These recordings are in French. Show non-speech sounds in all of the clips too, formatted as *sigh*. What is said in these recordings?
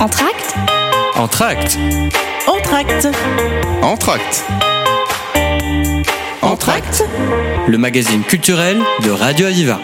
Entracte Entracte. Entracte. Entracte. Entracte. Le magazine culturel de Radio Aviva.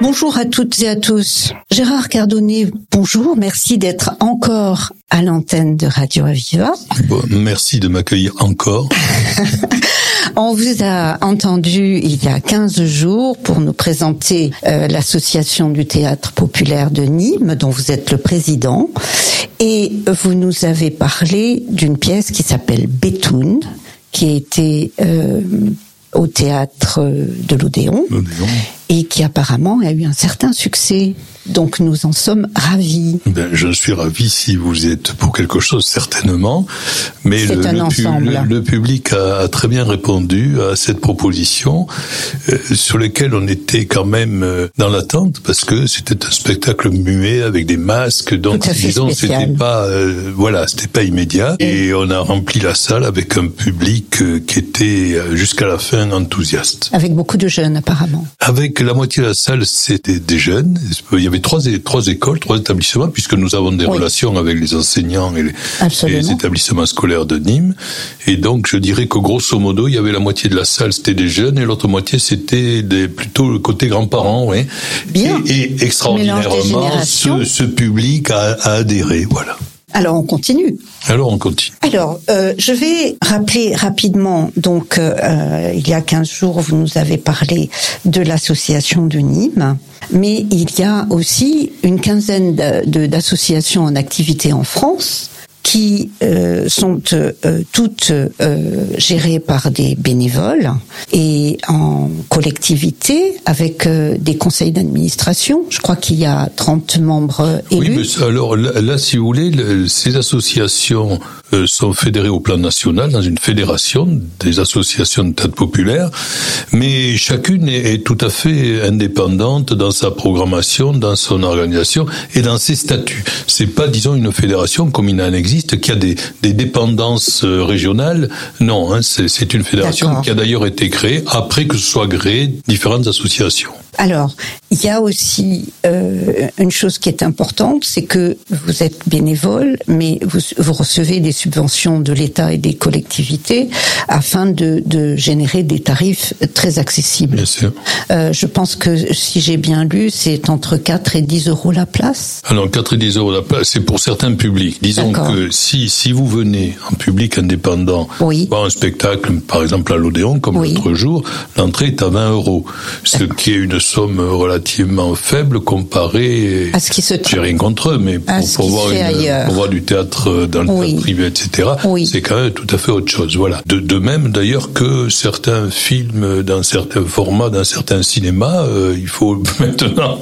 Bonjour à toutes et à tous. Gérard Cardonnet, bonjour. Merci d'être encore à l'antenne de Radio Aviva. Bon, merci de m'accueillir encore. *laughs* On vous a entendu il y a 15 jours pour nous présenter euh, l'association du théâtre populaire de Nîmes dont vous êtes le président et vous nous avez parlé d'une pièce qui s'appelle Bétoun qui a été euh, au théâtre de l'Odéon L'Odéon. Et qui apparemment a eu un certain succès. Donc nous en sommes ravis. Ben, je suis ravi si vous êtes pour quelque chose, certainement. Mais le, un le pu- ensemble. le- le public a, a très bien répondu à cette proposition, euh, sur lequel on était quand même euh, dans l'attente, parce que c'était un spectacle muet avec des masques, donc disons c'était pas, euh, voilà, c'était pas immédiat. Et on a rempli la salle avec un public qui était jusqu'à la fin enthousiaste. Avec beaucoup de jeunes apparemment. Avec la moitié de la salle, c'était des jeunes. Il y avait trois, écoles, trois établissements, puisque nous avons des Oui. relations avec les enseignants et les, établissements scolaires de Nîmes. Et donc, je dirais que grosso modo, il y avait la moitié de la salle, c'était des jeunes, et l'autre moitié, c'était des, plutôt le côté grands-parents, oui. Bien. Et, et extraordinairement, ce, ce public a, a adhéré, voilà. Alors on continue. Alors, on continue. Alors, euh, je vais rappeler rapidement, donc, euh, euh, il y a 15 jours, vous nous avez parlé de l'association de Nîmes, mais il y a aussi une quinzaine d'associations en activité en France qui euh, sont euh, toutes euh, gérées par des bénévoles et en collectivité avec euh, des conseils d'administration. Je crois qu'il y a 30 membres élus. Oui, mais alors là, là, si vous voulez, le- ces associations sont fédérées au plan national dans une fédération des associations de théâtre populaire, mais chacune est, est tout à fait indépendante dans sa programmation, dans son organisation et dans ses statuts. C'est pas, disons, une fédération comme il en existe qui a des, des dépendances euh, régionales. Non, hein, c'est une fédération qui a d'ailleurs été créée après que ce soit différentes associations. Alors, il y a aussi euh, une chose qui est importante, c'est que vous êtes bénévole, mais vous, vous recevez des subventions de l'État et des collectivités afin de, de générer des tarifs très accessibles. Bien sûr. Euh, je pense que si j'ai bien lu, c'est entre 4 et 10 euros la place. Alors 4 et 10 euros la place, c'est pour certains publics. Disons que si si vous venez en public indépendant Oui. voir un spectacle, par exemple à l'Odéon, comme Oui. l'autre jour, l'entrée est à 20 euros, ce qui est une somme relativement faible comparée. À ce qui se J'ai rien contre eux, mais pour, voir, fait une- ailleurs. pour voir du théâtre dans le Oui. théâtre privé, etc., Oui. c'est quand même tout à fait autre chose. Voilà. De, de même d'ailleurs que certains films dans certains formats, dans certains cinémas, euh, il faut *laughs* maintenant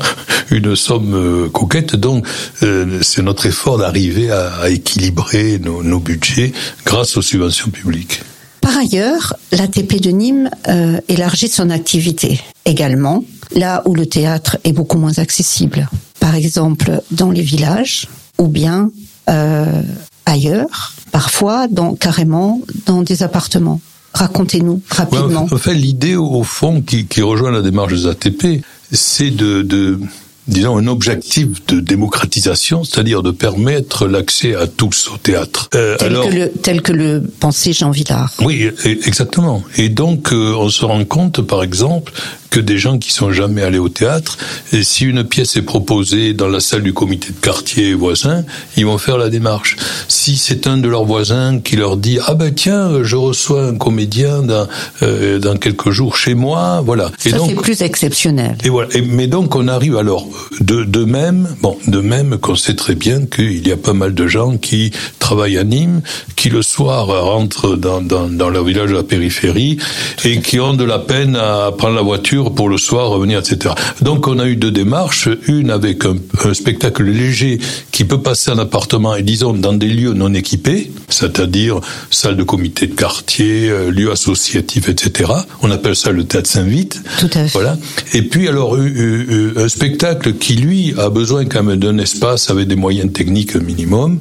une somme euh, coquette. Donc euh, c'est notre effort d'arriver à, à équilibrer nos, nos budgets grâce aux subventions publiques. Par ailleurs, l'ATP de Nîmes euh, élargit son activité également, là où le théâtre est beaucoup moins accessible. Par exemple, dans les villages ou bien euh, ailleurs, parfois dans, carrément dans des appartements. Racontez-nous rapidement. Ouais, enfin, l'idée au fond qui, qui rejoint la démarche des ATP, c'est de, de disons un objectif de démocratisation, c'est-à-dire de permettre l'accès à tous au théâtre. Euh, tel, alors, que le, tel que le pensait Jean Villard. Oui, e- exactement. Et donc, euh, on se rend compte, par exemple, que des gens qui sont jamais allés au théâtre, et si une pièce est proposée dans la salle du comité de quartier voisin, ils vont faire la démarche. Si c'est un de leurs voisins qui leur dit ah ben tiens, je reçois un comédien dans, euh, dans quelques jours chez moi, voilà. Et Ça, donc, c'est plus exceptionnel. et voilà. Et- mais donc on arrive alors de, de même, bon, de même qu'on sait très bien qu'il y a pas mal de gens qui travaillent à Nîmes, qui le soir rentrent dans, dans, dans leur village de la périphérie et qui ont de la peine à prendre la voiture pour le soir revenir, etc. Donc on a eu deux démarches, une avec un, un spectacle léger qui peut passer en appartement et disons dans des lieux non équipés, c'est-à-dire salle de comité de quartier, euh, lieux associatifs, etc. On appelle ça le théâtre Saint-Vite. Tout à fait. Voilà. Et puis alors euh, euh, un spectacle qui lui a besoin quand même d'un espace avec des moyens techniques minimum,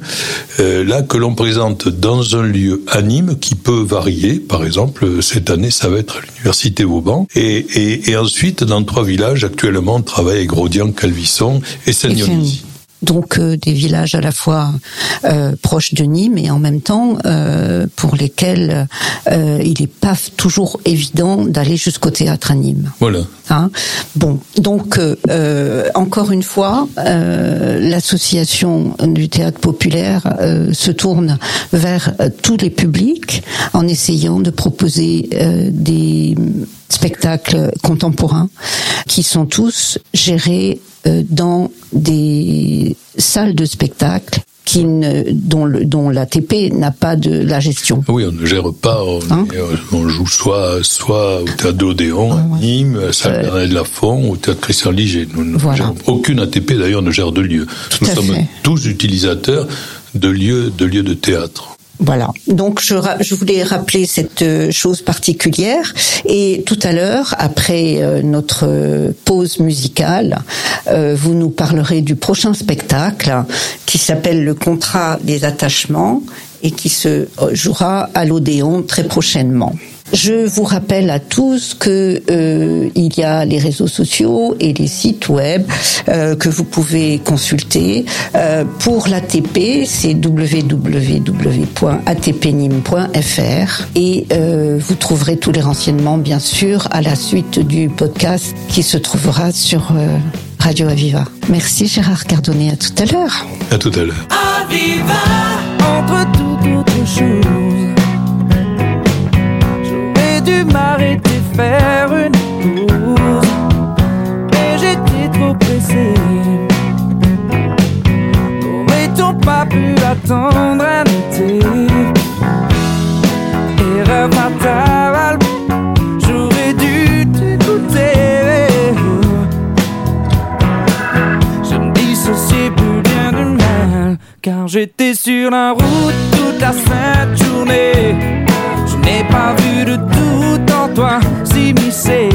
là que l'on présente dans un lieu à Nîmes qui peut varier. Par exemple, cette année ça va être à l'université Vauban et, et, et ensuite dans trois villages actuellement on travaille avec Rodian, Calvisson et Saint-Dionysie. donc euh, des villages à la fois euh, proches de Nîmes et en même temps euh, pour lesquels il n'est pas toujours évident d'aller jusqu'au théâtre à Nîmes. Voilà. Hein? Bon, donc encore une fois, l'association du théâtre populaire se tourne vers tous les publics en essayant de proposer des spectacles contemporains qui sont tous gérés euh, dans des salles de spectacle qui ne, dont, le, dont l'ATP n'a pas de la gestion. Oui, on ne gère pas. On, hein on joue soit, soit au théâtre d'Odéon, à Nîmes, à salle euh, de Lafont, au théâtre Christian Liger. Nous, voilà. aucune ATP d'ailleurs ne gère de lieu. Nous sommes tous utilisateurs de lieux, de lieux de théâtre. Voilà. Donc je, je, voulais rappeler cette euh, chose particulière et tout à l'heure, après euh, notre euh, pause musicale, vous nous parlerez du prochain spectacle qui s'appelle Le contrat des attachements et qui se jouera à l'Odéon très prochainement. Je vous rappelle à tous que euh, il y a les réseaux sociaux et les sites web euh, que vous pouvez consulter. Euh, pour l'ATP, c'est www.atpnim.fr et euh, vous trouverez tous les renseignements bien sûr à la suite du podcast qui se trouvera sur euh, Radio Aviva. Merci Gérard Cardonnet, à tout à l'heure. À tout à l'heure. Aviva, autres choses m'arrêter faire une pause. Mais j'étais trop pressé. N'aurait-on pas pu attendre un été? Erreur fatale, j'aurais dû t'écouter. Je me dissociais plus bien du mal, car j'étais sur la route toute la sainte journée. N'ai pas vu de tout en toi s'immiscer.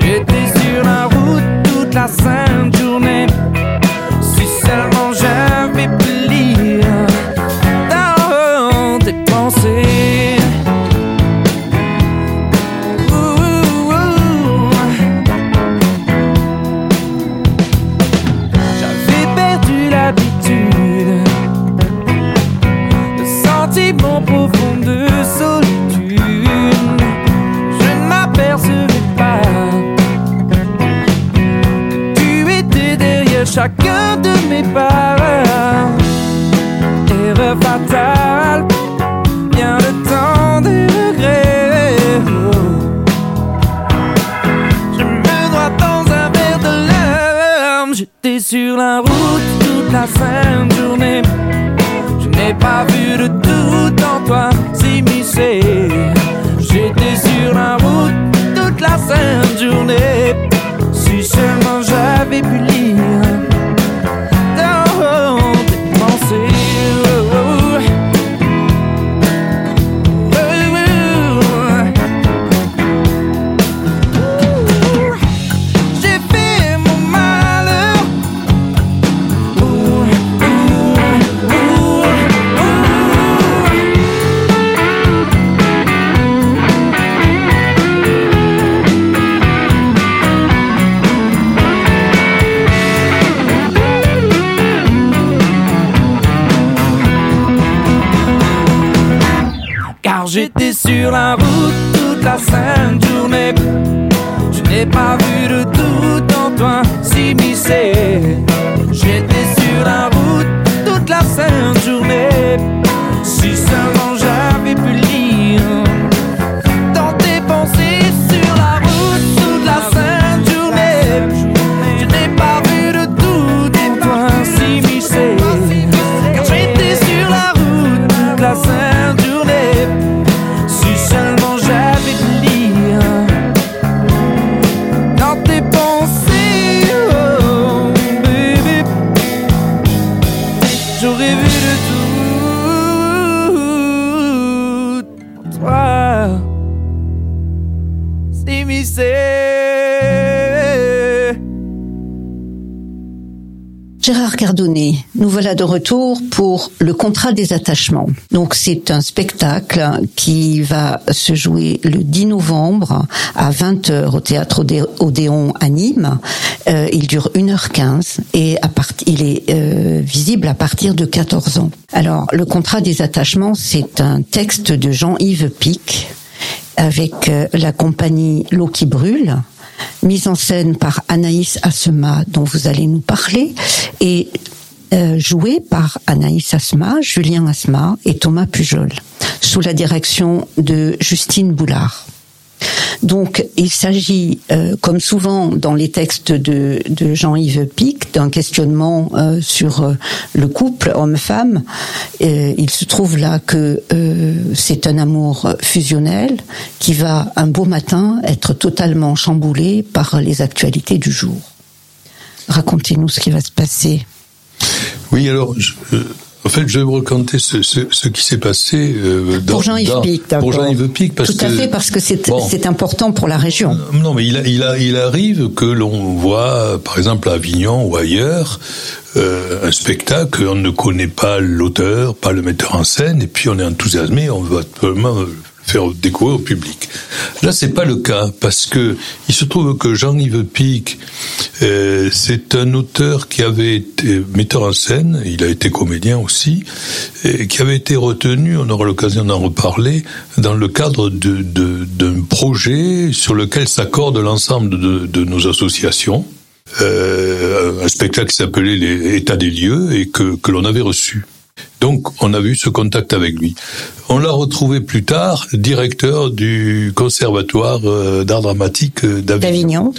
J'étais sur la route toute la sainte journée. Si seulement j'avais pu j'étais sur la route toute la sainte Gérard Cardonnet, nous voilà de retour pour le contrat des attachements. Donc c'est un spectacle qui va se jouer le 10 novembre à 20h au théâtre Odéon à Nîmes. Euh, il dure 1h15 et il est euh, visible à partir de 14 ans. Alors le contrat des attachements, c'est un texte de Jean-Yves Pic avec euh, la compagnie L'eau qui brûle mise en scène par Anaïs Asma, dont vous allez nous parler, et euh, joué par Anaïs Asma, Julien Asma et Thomas Pujol, sous la direction de Justine Boulard. Donc, il s'agit, euh, comme souvent dans les textes de, Jean-Yves Pic, d'un questionnement euh, sur euh, le couple homme-femme. il se trouve là que c'est un amour fusionnel qui va un beau matin être totalement chamboulé par les actualités du jour. Racontez-nous ce qui va se passer. Oui, alors. En fait, je vais vous raconter ce, ce, ce qui s'est passé euh, dans, pour Jean-Yves Pic. Pour Jean-Yves Pic, parce Tout à fait, parce que c'est important pour la région. Euh, non, mais il, a, il, a, il arrive que l'on voit, par exemple à Avignon ou ailleurs, euh, un spectacle, on ne connaît pas l'auteur, pas le metteur en scène, et puis on est enthousiasmé, on va absolument faire découvrir au public. Là, c'est pas le cas parce que il se trouve que Jean-Yves Pic, euh, c'est un auteur qui avait été metteur en scène, il a été comédien aussi, et qui avait été retenu, on aura l'occasion d'en reparler, dans le cadre d'un de, projet sur lequel s'accordent l'ensemble de, de, nos associations. Euh, un spectacle qui s'appelait les États des lieux et que, que l'on avait reçu. Donc, on a eu ce contact avec lui. On l'a retrouvé plus tard, directeur du conservatoire euh, d'art dramatique euh, d'Avignon.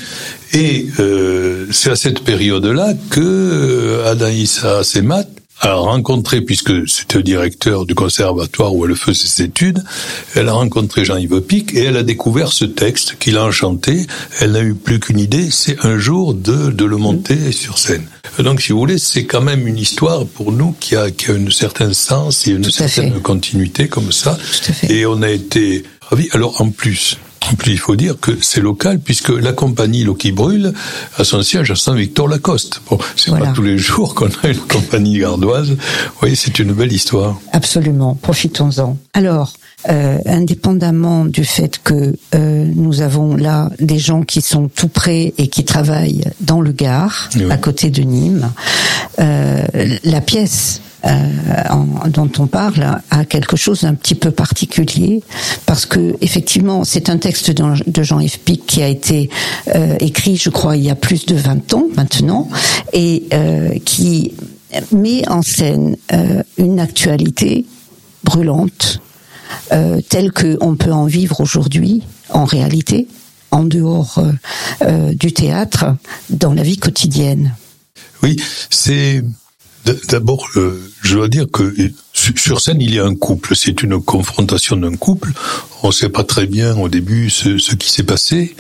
Et euh, c'est à cette période-là que Anaïssa Semat a rencontré, puisque c'était le directeur du conservatoire où elle faisait ses études, elle a rencontré Jean-Yves Pic et elle a découvert ce texte qui l'a enchanté. Elle n'a eu plus qu'une idée, c'est un jour de, de le monter sur scène. Donc, si vous voulez, c'est quand même une histoire pour nous qui a, qui a un certain sens et une certaine continuité comme ça. Et on a été ravis. Alors, en plus, en plus, il faut dire que c'est local puisque la compagnie L'eau qui brûle a son siège à Saint-Victor-Lacoste. Bon, c'est pas tous les jours qu'on a une compagnie gardoise. Vous voyez, c'est une belle histoire. Absolument. Profitons-en. Alors, euh, indépendamment du fait que euh, nous avons là des gens qui sont tout près et qui travaillent dans le Gard, à côté de Nîmes, euh, la pièce euh, dont on parle a quelque chose d'un petit peu particulier parce que effectivement c'est un texte de Jean-Yves Pic qui a été euh, écrit je crois il y a plus de 20 ans maintenant et euh, qui met en scène une actualité brûlante telle qu'on peut en vivre aujourd'hui en réalité en dehors du théâtre dans la vie quotidienne. Oui, c'est D'abord, euh, je dois dire que sur scène, il y a un couple. C'est une confrontation d'un couple. On ne sait pas très bien au début ce, qui s'est passé.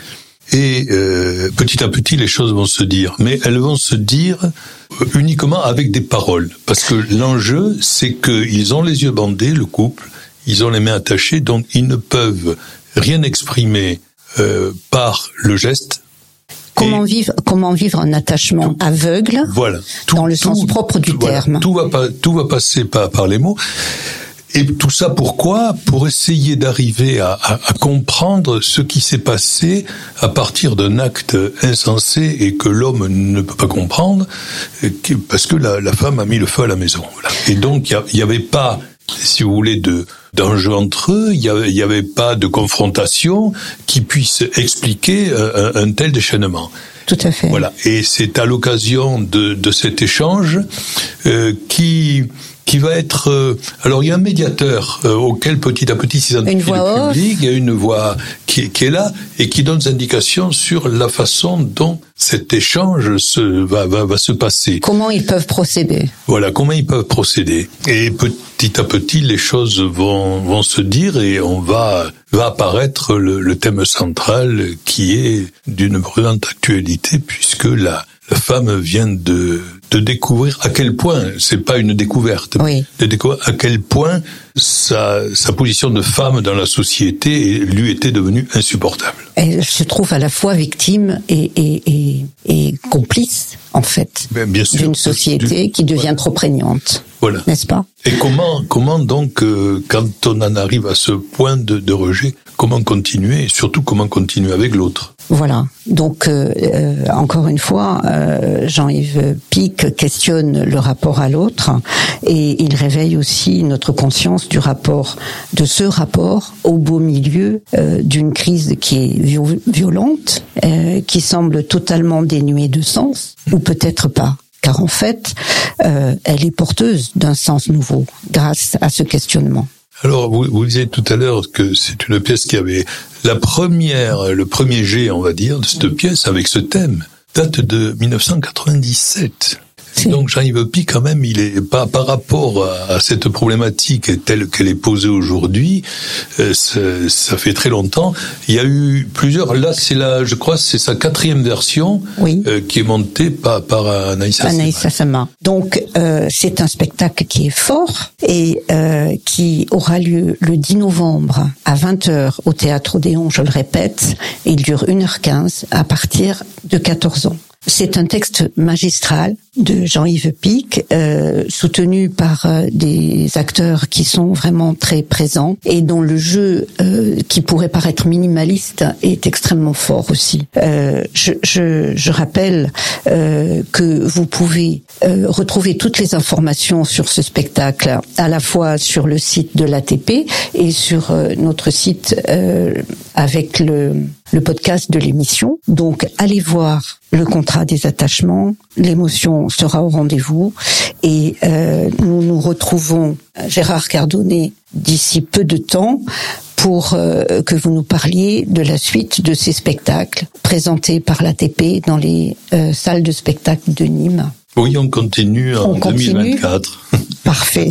Et euh, petit à petit, les choses vont se dire. Mais elles vont se dire euh, uniquement avec des paroles. Parce que l'enjeu, c'est qu'ils ont les yeux bandés, le couple. Ils ont les mains attachées, donc ils ne peuvent rien exprimer par le geste, Comment vivre, comment vivre un attachement aveugle Voilà. dans le sens propre du terme? Tout va pas, tout va passer par, par les mots. Et tout ça pourquoi? Pour essayer d'arriver à, à, à, comprendre ce qui s'est passé à partir d'un acte insensé et que l'homme ne peut pas comprendre, parce que la, la, femme a mis le feu à la maison. Voilà. Et donc il n'y avait pas, si vous voulez, de d'enjeux entre eux, il n'y avait, pas de confrontation qui puisse expliquer euh, un, tel déchaînement. Tout à fait. Voilà. Et c'est à l'occasion de, de, cet échange euh, qui qui va être. Euh, alors il y a un médiateur euh, auquel petit à petit s'identifie le public. Il y a une voix qui, qui, est là et qui donne des indications sur la façon dont cet échange se, va, va, va se passer. Comment ils peuvent procéder? Voilà, comment ils peuvent procéder. Et petit à petit, les choses vont, vont se dire et on va va apparaître le, le thème central qui est d'une brûlante actualité puisque la la femme vient de de découvrir à quel point, c'est pas une découverte, oui. de découvrir à quel point sa, sa position de femme dans la société lui était devenue insupportable. Elle se trouve à la fois victime et, et, et, et complice, en fait, ben, d'une société du, qui devient voilà. trop prégnante. Voilà. N'est-ce pas? Et comment, comment donc, euh, quand on en arrive à ce point de, de rejet, comment continuer et surtout comment continuer avec l'autre? Voilà. Donc, euh, euh, encore une fois, euh, Jean-Yves Pic questionne le rapport à l'autre et il réveille aussi notre conscience du rapport, de ce rapport au beau milieu d'une crise qui est violente, qui semble totalement dénuée de sens, ou peut-être pas. Car en fait, elle est porteuse d'un sens nouveau grâce à ce questionnement. Alors, vous, vous disiez tout à l'heure que c'est une pièce qui avait la première, le premier jet, on va dire, de cette pièce avec ce thème date de 1997. Donc Jean-Yves Pi, quand même, il est pas par rapport à, cette problématique telle qu'elle est posée aujourd'hui. Euh, ça fait très longtemps. Il y a eu plusieurs. Là, c'est la, je crois, c'est sa quatrième version oui. euh, qui est montée par, par Anaïs Assema. Anaïs Assema. Donc euh, c'est un spectacle qui est fort et euh, qui aura lieu le 10 novembre à 20h au théâtre Odéon. Je le répète, il dure 1h15 à partir de 14 ans. C'est un texte magistral de Jean-Yves Pic, euh, soutenu par euh, des acteurs qui sont vraiment très présents et dont le jeu, euh, qui pourrait paraître minimaliste, est extrêmement fort aussi. Euh, je, je, je, rappelle euh, que vous pouvez euh, retrouver toutes les informations sur ce spectacle à la fois sur le site de l'ATP et sur notre site avec le, le podcast de l'émission. Donc allez voir le contrat des attachements, l'émotion sera au rendez-vous et euh, nous nous retrouvons Gérard Cardonnet d'ici peu de temps pour euh, que vous nous parliez de la suite de ces spectacles présentés par l'ATP dans les euh, salles de spectacle de Nîmes. Oui, on continue en on 2024. Continue Parfait.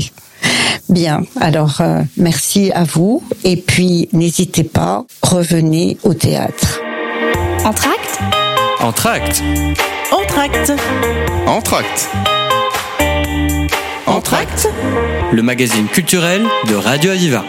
Bien, alors euh, merci à vous. Et puis n'hésitez pas, revenez au théâtre. Entracte Entracte Entracte Entracte Entracte Le magazine culturel de Radio Aviva.